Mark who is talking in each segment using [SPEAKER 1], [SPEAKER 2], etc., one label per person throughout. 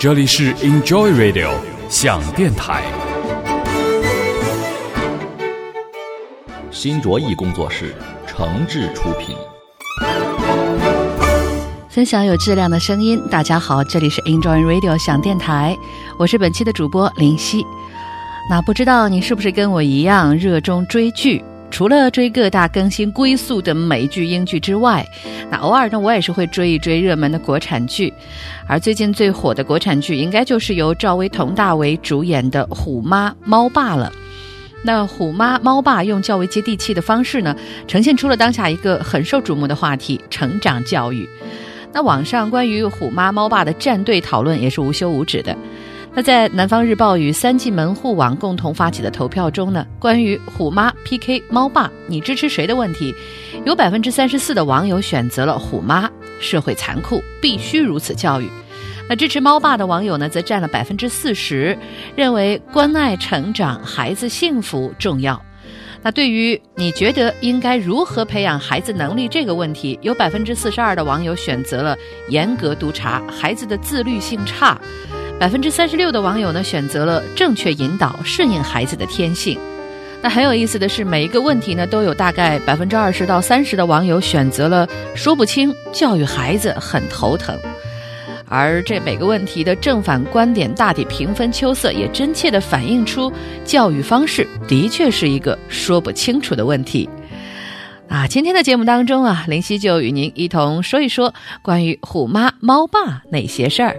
[SPEAKER 1] 这里是 Enjoy Radio 想电台，
[SPEAKER 2] 新卓艺工作室诚挚出品。
[SPEAKER 3] 分享有质量的声音，大家好，这里是 Enjoy Radio 想电台，我是本期的主播林夕。那不知道你是不是跟我一样热衷追剧？除了追各大更新归宿的美剧、英剧之外，那偶尔呢，我也是会追一追热门的国产剧。而最近最火的国产剧，应该就是由赵薇、佟大为主演的《虎妈猫爸》了。那《虎妈猫爸》用较为接地气的方式呢，呈现出了当下一个很受瞩目的话题——成长教育。那网上关于《虎妈猫爸》的站队讨论也是无休无止的。那在南方日报与三季门户网共同发起的投票中呢，关于虎妈 PK 猫爸，你支持谁的问题，有百分之三十四的网友选择了虎妈，社会残酷，必须如此教育。那支持猫爸的网友呢，则占了百分之四十，认为关爱成长、孩子幸福重要。那对于你觉得应该如何培养孩子能力这个问题，有百分之四十二的网友选择了严格督查，孩子的自律性差。百分之三十六的网友呢选择了正确引导，顺应孩子的天性。那很有意思的是，每一个问题呢都有大概百分之二十到三十的网友选择了说不清，教育孩子很头疼。而这每个问题的正反观点大体平分秋色，也真切地反映出教育方式的确是一个说不清楚的问题。啊，今天的节目当中啊，林夕就与您一同说一说关于虎妈猫爸那些事儿。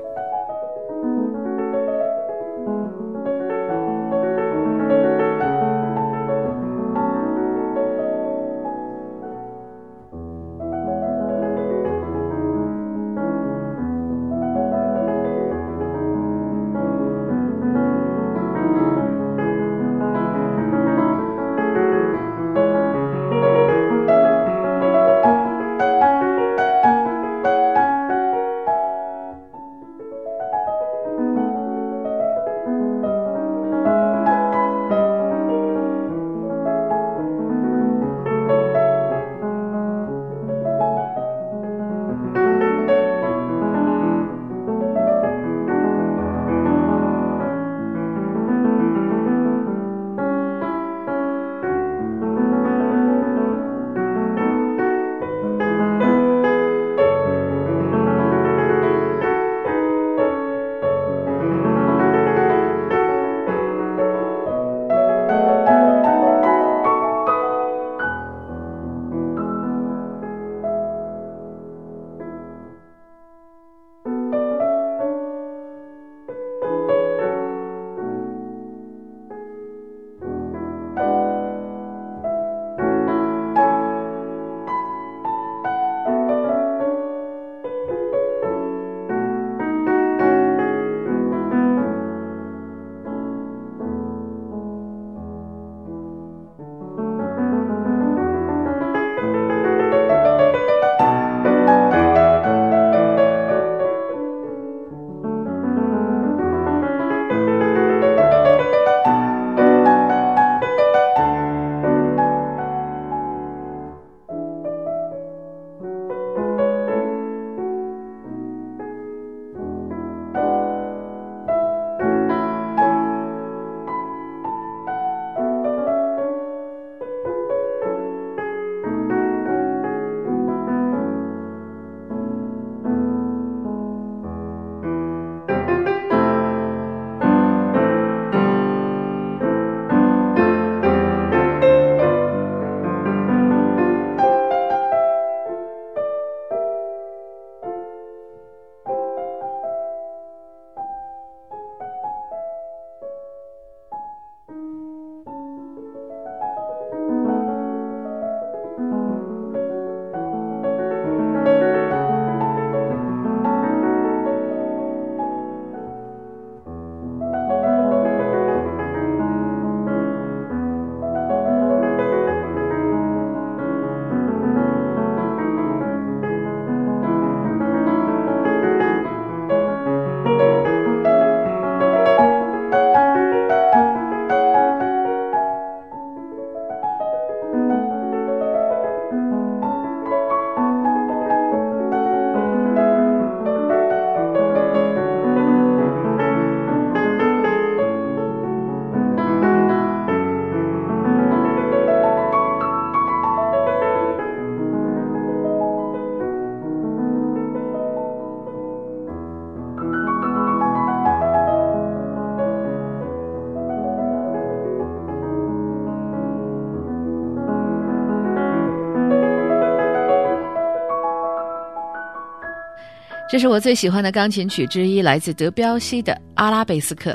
[SPEAKER 3] 这是我最喜欢的钢琴曲之一，来自德彪西的《阿拉贝斯克》。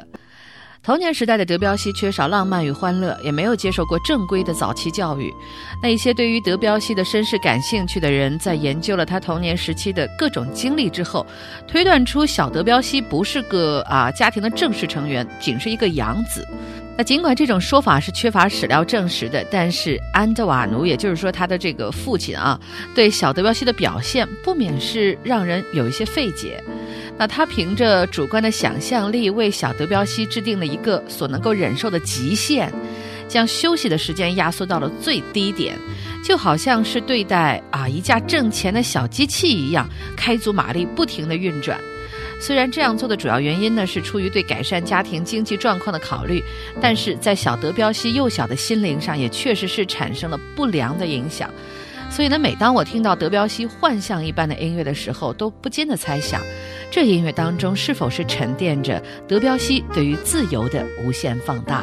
[SPEAKER 3] 童年时代的德彪西缺少浪漫与欢乐，也没有接受过正规的早期教育。那一些对于德彪西的身世感兴趣的人，在研究了他童年时期的各种经历之后，推断出小德彪西不是个啊家庭的正式成员，仅是一个养子。那尽管这种说法是缺乏史料证实的，但是安德瓦努，也就是说他的这个父亲啊，对小德彪西的表现不免是让人有一些费解。那他凭着主观的想象力，为小德彪西制定了一个所能够忍受的极限，将休息的时间压缩到了最低点，就好像是对待啊一架挣钱的小机器一样，开足马力，不停地运转。虽然这样做的主要原因呢是出于对改善家庭经济状况的考虑，但是在小德彪西幼小的心灵上也确实是产生了不良的影响。所以呢，每当我听到德彪西幻象一般的音乐的时候，都不禁的猜想，这音乐当中是否是沉淀着德彪西对于自由的无限放大？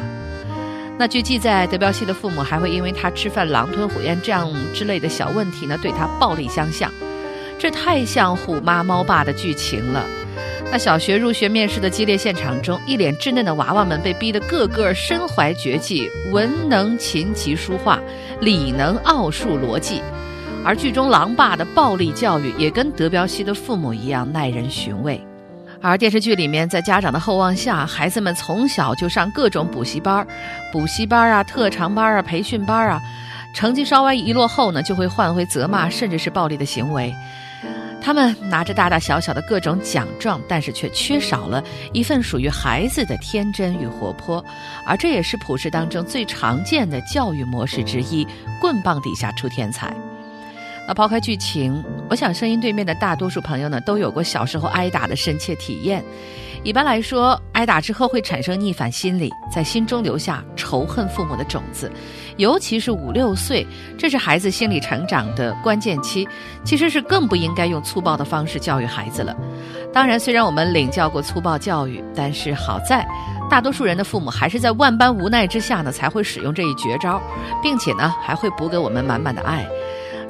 [SPEAKER 3] 那据记载，德彪西的父母还会因为他吃饭狼吞虎咽这样之类的小问题呢，对他暴力相向，这太像虎妈猫爸的剧情了。那小学入学面试的激烈现场中，一脸稚嫩的娃娃们被逼得个个身怀绝技，文能琴棋书画，理能奥数逻辑。而剧中狼爸的暴力教育，也跟德彪西的父母一样耐人寻味。而电视剧里面，在家长的厚望下，孩子们从小就上各种补习班补习班啊、特长班啊、培训班啊，成绩稍微一落后呢，就会换回责骂甚至是暴力的行为。他们拿着大大小小的各种奖状，但是却缺少了一份属于孩子的天真与活泼，而这也是普世当中最常见的教育模式之一——棍棒底下出天才。那抛开剧情，我想声音对面的大多数朋友呢，都有过小时候挨打的深切体验。一般来说，挨打之后会产生逆反心理，在心中留下仇恨父母的种子。尤其是五六岁，这是孩子心理成长的关键期，其实是更不应该用粗暴的方式教育孩子了。当然，虽然我们领教过粗暴教育，但是好在大多数人的父母还是在万般无奈之下呢，才会使用这一绝招，并且呢，还会补给我们满满的爱。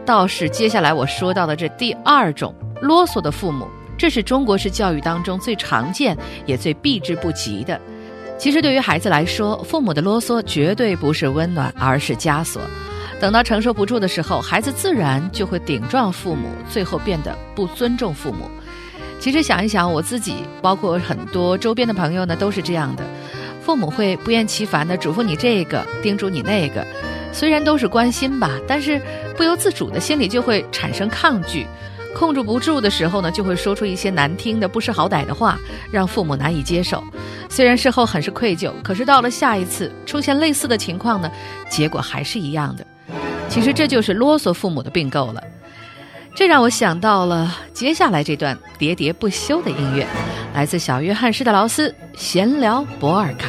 [SPEAKER 3] 倒是接下来我说到的这第二种啰嗦的父母，这是中国式教育当中最常见也最避之不及的。其实对于孩子来说，父母的啰嗦绝对不是温暖，而是枷锁。等到承受不住的时候，孩子自然就会顶撞父母，最后变得不尊重父母。其实想一想，我自己，包括很多周边的朋友呢，都是这样的。父母会不厌其烦地嘱咐你这个，叮嘱你那个，虽然都是关心吧，但是不由自主的心里就会产生抗拒。控制不住的时候呢，就会说出一些难听的、不识好歹的话，让父母难以接受。虽然事后很是愧疚，可是到了下一次出现类似的情况呢，结果还是一样的。其实这就是啰嗦父母的并购了。这让我想到了接下来这段喋喋不休的音乐，来自小约翰施特劳斯《闲聊博尔卡》。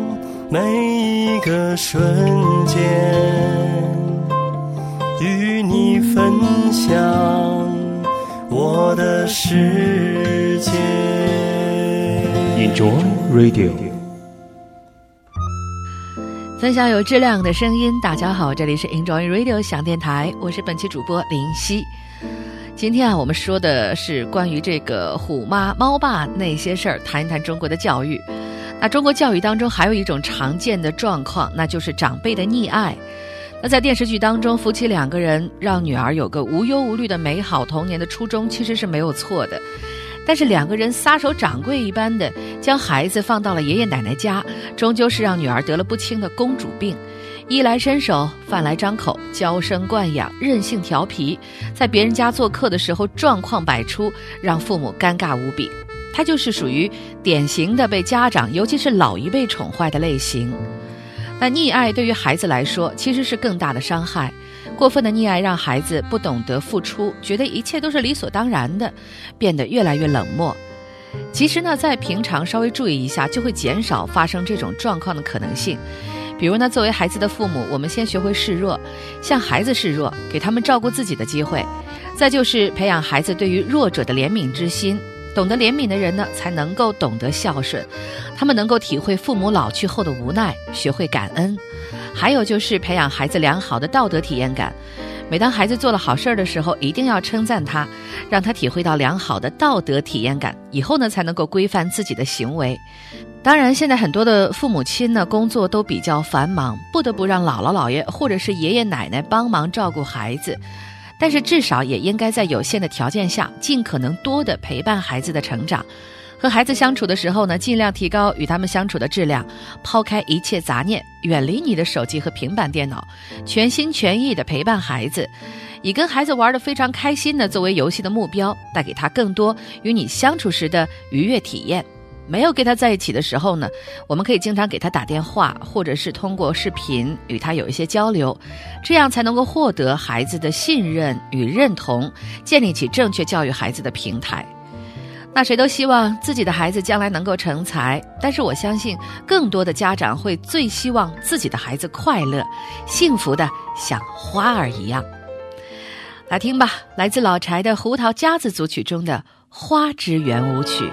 [SPEAKER 4] 每一个瞬间，与你分享我的世界。
[SPEAKER 5] Enjoy Radio，
[SPEAKER 3] 分享有质量的声音。大家好，这里是 Enjoy Radio 响电台，我是本期主播林夕。今天啊，我们说的是关于这个虎妈猫爸那些事儿，谈一谈中国的教育。那中国教育当中还有一种常见的状况，那就是长辈的溺爱。那在电视剧当中，夫妻两个人让女儿有个无忧无虑的美好童年的初衷其实是没有错的，但是两个人撒手掌柜一般的将孩子放到了爷爷奶奶家，终究是让女儿得了不轻的公主病。衣来伸手，饭来张口，娇生惯养，任性调皮，在别人家做客的时候状况百出，让父母尴尬无比。他就是属于典型的被家长，尤其是老一辈宠坏的类型。那溺爱对于孩子来说，其实是更大的伤害。过分的溺爱让孩子不懂得付出，觉得一切都是理所当然的，变得越来越冷漠。其实呢，在平常稍微注意一下，就会减少发生这种状况的可能性。比如呢，作为孩子的父母，我们先学会示弱，向孩子示弱，给他们照顾自己的机会。再就是培养孩子对于弱者的怜悯之心。懂得怜悯的人呢，才能够懂得孝顺，他们能够体会父母老去后的无奈，学会感恩。还有就是培养孩子良好的道德体验感。每当孩子做了好事儿的时候，一定要称赞他，让他体会到良好的道德体验感，以后呢才能够规范自己的行为。当然，现在很多的父母亲呢，工作都比较繁忙，不得不让姥姥姥爷或者是爷爷奶奶帮忙照顾孩子。但是至少也应该在有限的条件下，尽可能多的陪伴孩子的成长。和孩子相处的时候呢，尽量提高与他们相处的质量，抛开一切杂念，远离你的手机和平板电脑，全心全意的陪伴孩子，以跟孩子玩的非常开心的作为游戏的目标，带给他更多与你相处时的愉悦体验。没有跟他在一起的时候呢，我们可以经常给他打电话，或者是通过视频与他有一些交流，这样才能够获得孩子的信任与认同，建立起正确教育孩子的平台。那谁都希望自己的孩子将来能够成才，但是我相信更多的家长会最希望自己的孩子快乐、幸福的像花儿一样。来听吧，来自老柴的胡桃夹子组曲中的《花之圆舞曲》。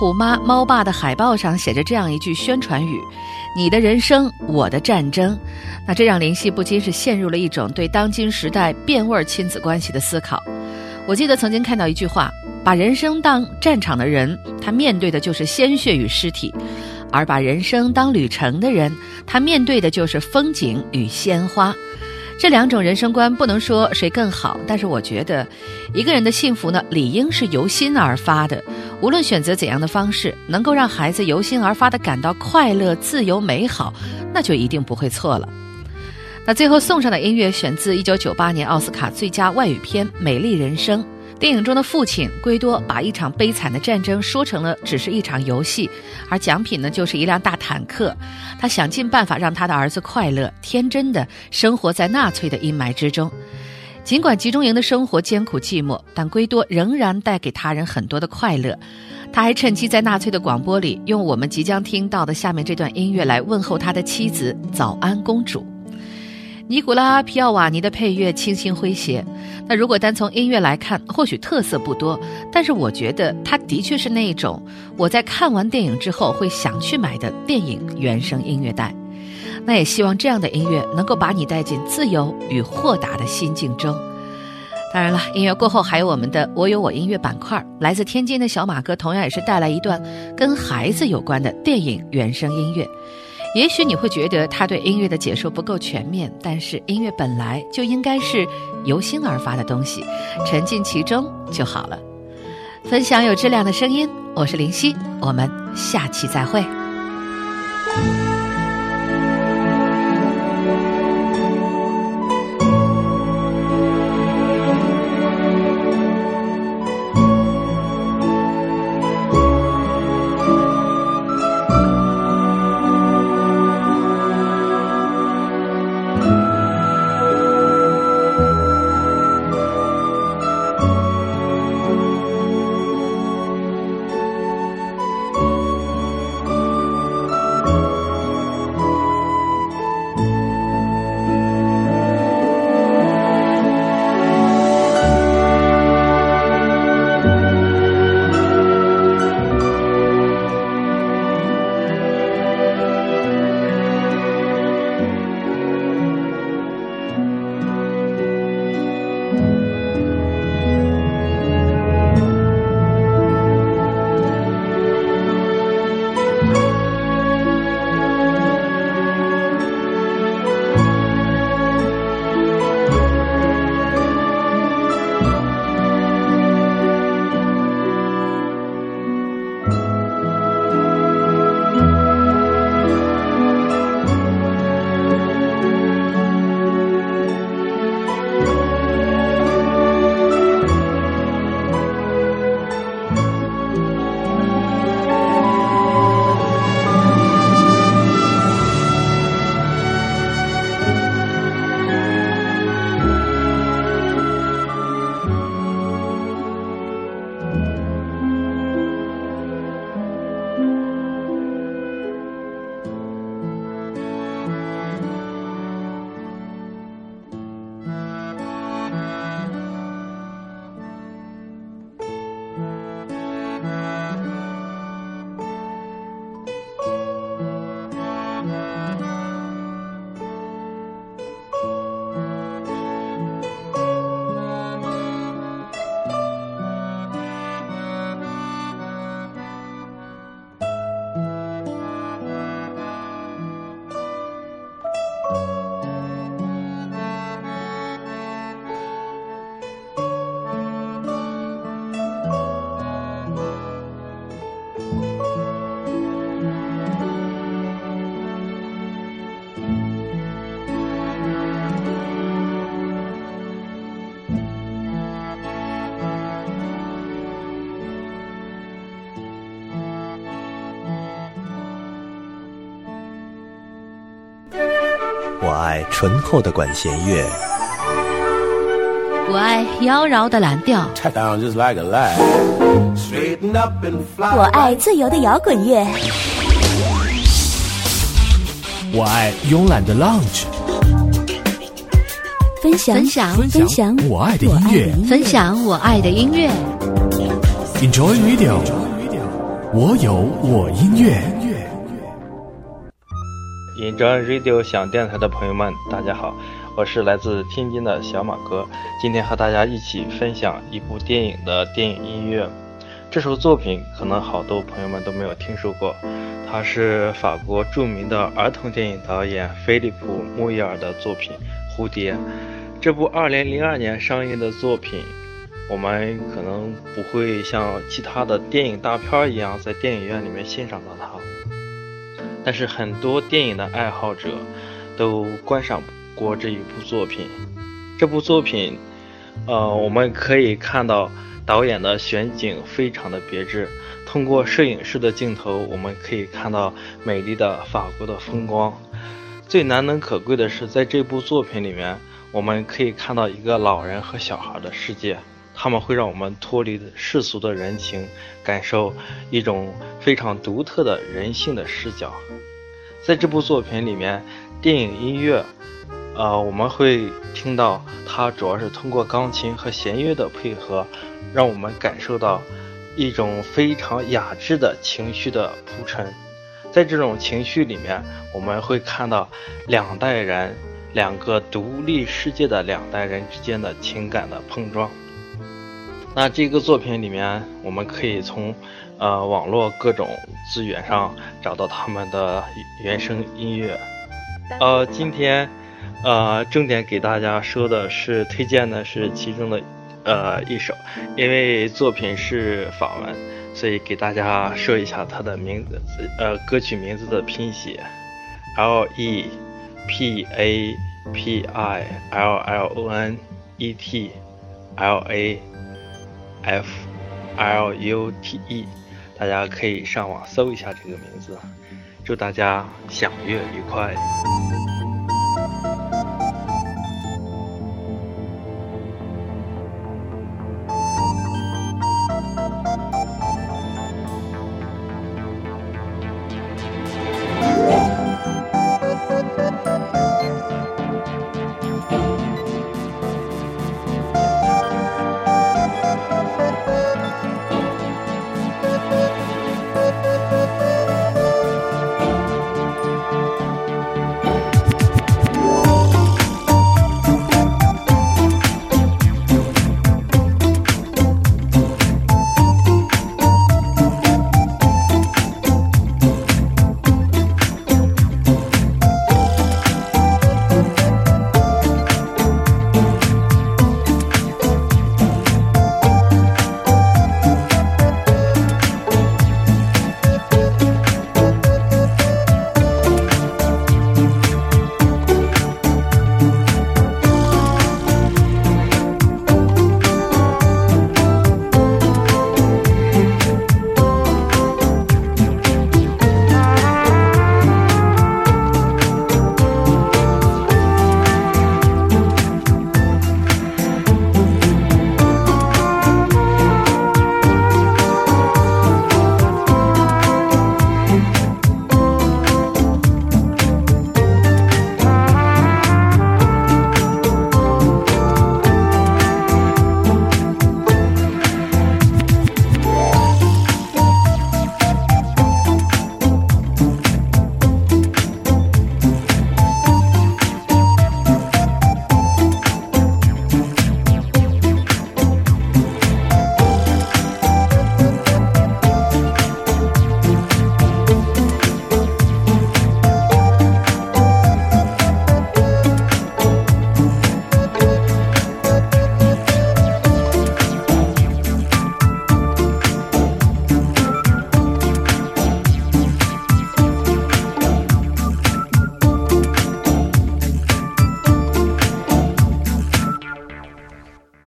[SPEAKER 3] 虎妈猫爸的海报上写着这样一句宣传语：“你的人生，我的战争。”那这让林夕不禁是陷入了一种对当今时代变味亲子关系的思考。我记得曾经看到一句话：“把人生当战场的人，他面对的就是鲜血与尸体；而把人生当旅程的人，他面对的就是风景与鲜花。”这两种人生观不能说谁更好，但是我觉得，一个人的幸福呢，理应是由心而发的。无论选择怎样的方式，能够让孩子由心而发的感到快乐、自由、美好，那就一定不会错了。那最后送上的音乐选自一九九八年奥斯卡最佳外语片《美丽人生》。电影中的父亲圭多把一场悲惨的战争说成了只是一场游戏，而奖品呢就是一辆大坦克。他想尽办法让他的儿子快乐、天真的生活在纳粹的阴霾之中。尽管集中营的生活艰苦寂寞，但圭多仍然带给他人很多的快乐。他还趁机在纳粹的广播里用我们即将听到的下面这段音乐来问候他的妻子“早安，公主”。尼古拉·皮奥瓦尼的配乐清新诙谐。那如果单从音乐来看，或许特色不多，但是我觉得它的确是那一种我在看完电影之后会想去买的电影原声音乐带。那也希望这样的音乐能够把你带进自由与豁达的心境中。当然了，音乐过后还有我们的“我有我音乐”板块，来自天津的小马哥同样也是带来一段跟孩子有关的电影原声音乐。也许你会觉得他对音乐的解说不够全面，但是音乐本来就应该是由心而发的东西，沉浸其中就好了。分享有质量的声音，我是林夕，我们下期再会。
[SPEAKER 6] 我爱醇厚的管弦乐，
[SPEAKER 3] 我爱妖娆的蓝调，
[SPEAKER 7] 我爱自由的摇滚乐，
[SPEAKER 5] 我爱慵懒的 lounge，
[SPEAKER 7] 分享
[SPEAKER 3] 分享
[SPEAKER 7] 分享
[SPEAKER 5] 我爱的音乐。
[SPEAKER 3] 分享我爱的音乐。
[SPEAKER 5] ，Enjoy Radio，我有我音乐。
[SPEAKER 8] Enjoy Radio 想电台的朋友们，大家好，我是来自天津的小马哥，今天和大家一起分享一部电影的电影音乐。这首作品可能好多朋友们都没有听说过，它是法国著名的儿童电影导演菲利普·穆伊尔的作品《蝴蝶》。这部2002年上映的作品，我们可能不会像其他的电影大片一样在电影院里面欣赏到它。但是很多电影的爱好者都观赏过这一部作品。这部作品，呃，我们可以看到导演的选景非常的别致。通过摄影师的镜头，我们可以看到美丽的法国的风光。最难能可贵的是，在这部作品里面，我们可以看到一个老人和小孩的世界。他们会让我们脱离世俗的人情，感受一种非常独特的人性的视角。在这部作品里面，电影音乐，呃，我们会听到它主要是通过钢琴和弦乐的配合，让我们感受到一种非常雅致的情绪的铺陈。在这种情绪里面，我们会看到两代人、两个独立世界的两代人之间的情感的碰撞。那这个作品里面，我们可以从，呃，网络各种资源上找到他们的原声音乐。呃，今天，呃，重点给大家说的是推荐的是其中的，呃，一首，因为作品是法文，所以给大家说一下它的名字，呃，歌曲名字的拼写，L E P A P I L L O N E T L A。F L U T E，大家可以上网搜一下这个名字。祝大家享乐愉快。